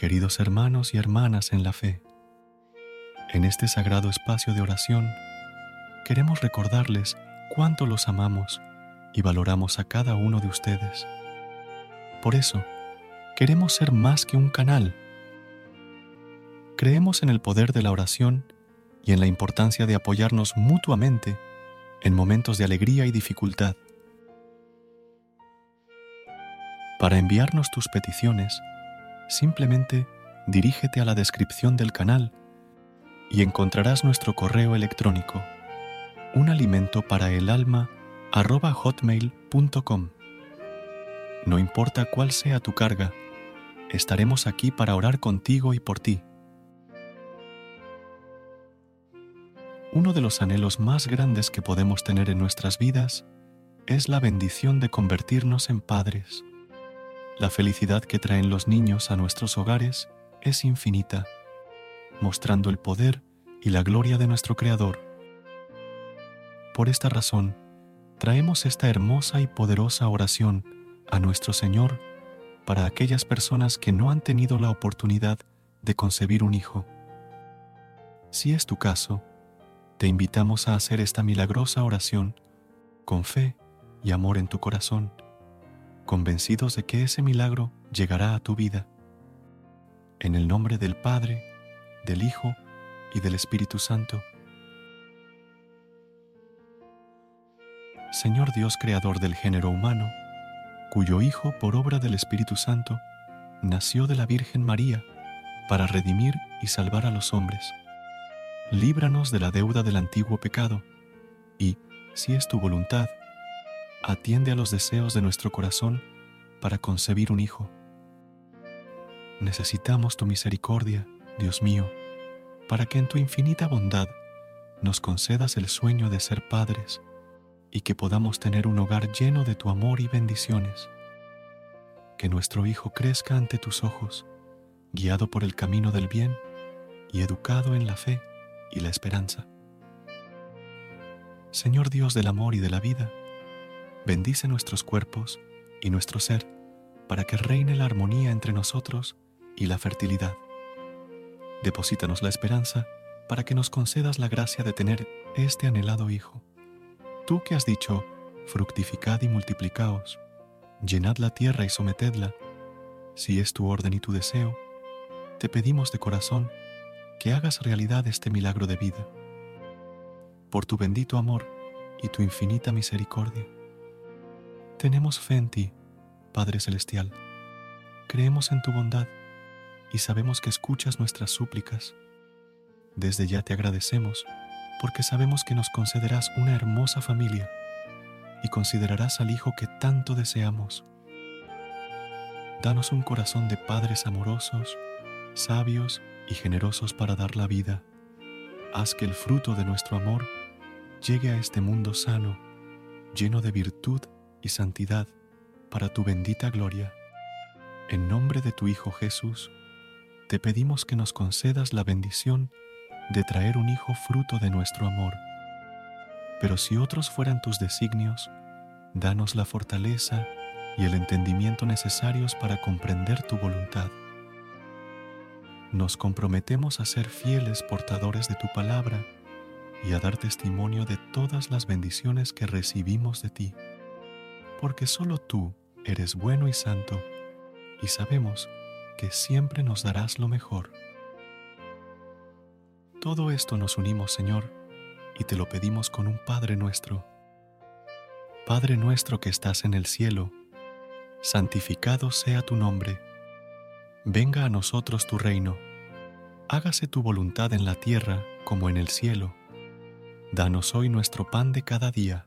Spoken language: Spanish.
queridos hermanos y hermanas en la fe. En este sagrado espacio de oración, queremos recordarles cuánto los amamos y valoramos a cada uno de ustedes. Por eso, queremos ser más que un canal. Creemos en el poder de la oración y en la importancia de apoyarnos mutuamente en momentos de alegría y dificultad. Para enviarnos tus peticiones, simplemente dirígete a la descripción del canal y encontrarás nuestro correo electrónico un alimento para el alma. No importa cuál sea tu carga, estaremos aquí para orar contigo y por ti. Uno de los anhelos más grandes que podemos tener en nuestras vidas es la bendición de convertirnos en padres. La felicidad que traen los niños a nuestros hogares es infinita, mostrando el poder y la gloria de nuestro Creador. Por esta razón, traemos esta hermosa y poderosa oración a nuestro Señor para aquellas personas que no han tenido la oportunidad de concebir un hijo. Si es tu caso, te invitamos a hacer esta milagrosa oración con fe y amor en tu corazón convencidos de que ese milagro llegará a tu vida. En el nombre del Padre, del Hijo y del Espíritu Santo. Señor Dios Creador del género humano, cuyo Hijo, por obra del Espíritu Santo, nació de la Virgen María para redimir y salvar a los hombres. Líbranos de la deuda del antiguo pecado y, si es tu voluntad, atiende a los deseos de nuestro corazón para concebir un hijo. Necesitamos tu misericordia, Dios mío, para que en tu infinita bondad nos concedas el sueño de ser padres y que podamos tener un hogar lleno de tu amor y bendiciones. Que nuestro Hijo crezca ante tus ojos, guiado por el camino del bien y educado en la fe y la esperanza. Señor Dios del amor y de la vida, bendice nuestros cuerpos y nuestro ser para que reine la armonía entre nosotros y la fertilidad. Deposítanos la esperanza para que nos concedas la gracia de tener este anhelado Hijo. Tú que has dicho, fructificad y multiplicaos, llenad la tierra y sometedla, si es tu orden y tu deseo, te pedimos de corazón que hagas realidad este milagro de vida. Por tu bendito amor y tu infinita misericordia tenemos fe en ti, Padre Celestial. Creemos en tu bondad y sabemos que escuchas nuestras súplicas. Desde ya te agradecemos porque sabemos que nos concederás una hermosa familia y considerarás al Hijo que tanto deseamos. Danos un corazón de padres amorosos, sabios y generosos para dar la vida. Haz que el fruto de nuestro amor llegue a este mundo sano, lleno de virtud y santidad para tu bendita gloria. En nombre de tu Hijo Jesús, te pedimos que nos concedas la bendición de traer un Hijo fruto de nuestro amor. Pero si otros fueran tus designios, danos la fortaleza y el entendimiento necesarios para comprender tu voluntad. Nos comprometemos a ser fieles portadores de tu palabra y a dar testimonio de todas las bendiciones que recibimos de ti porque solo tú eres bueno y santo, y sabemos porque siempre nos darás lo mejor. Todo esto nos unimos, Señor, y te lo pedimos con un Padre nuestro. Padre nuestro que estás en el cielo, santificado sea tu nombre. Venga a nosotros tu reino. Hágase tu voluntad en la tierra como en el cielo. Danos hoy nuestro pan de cada día.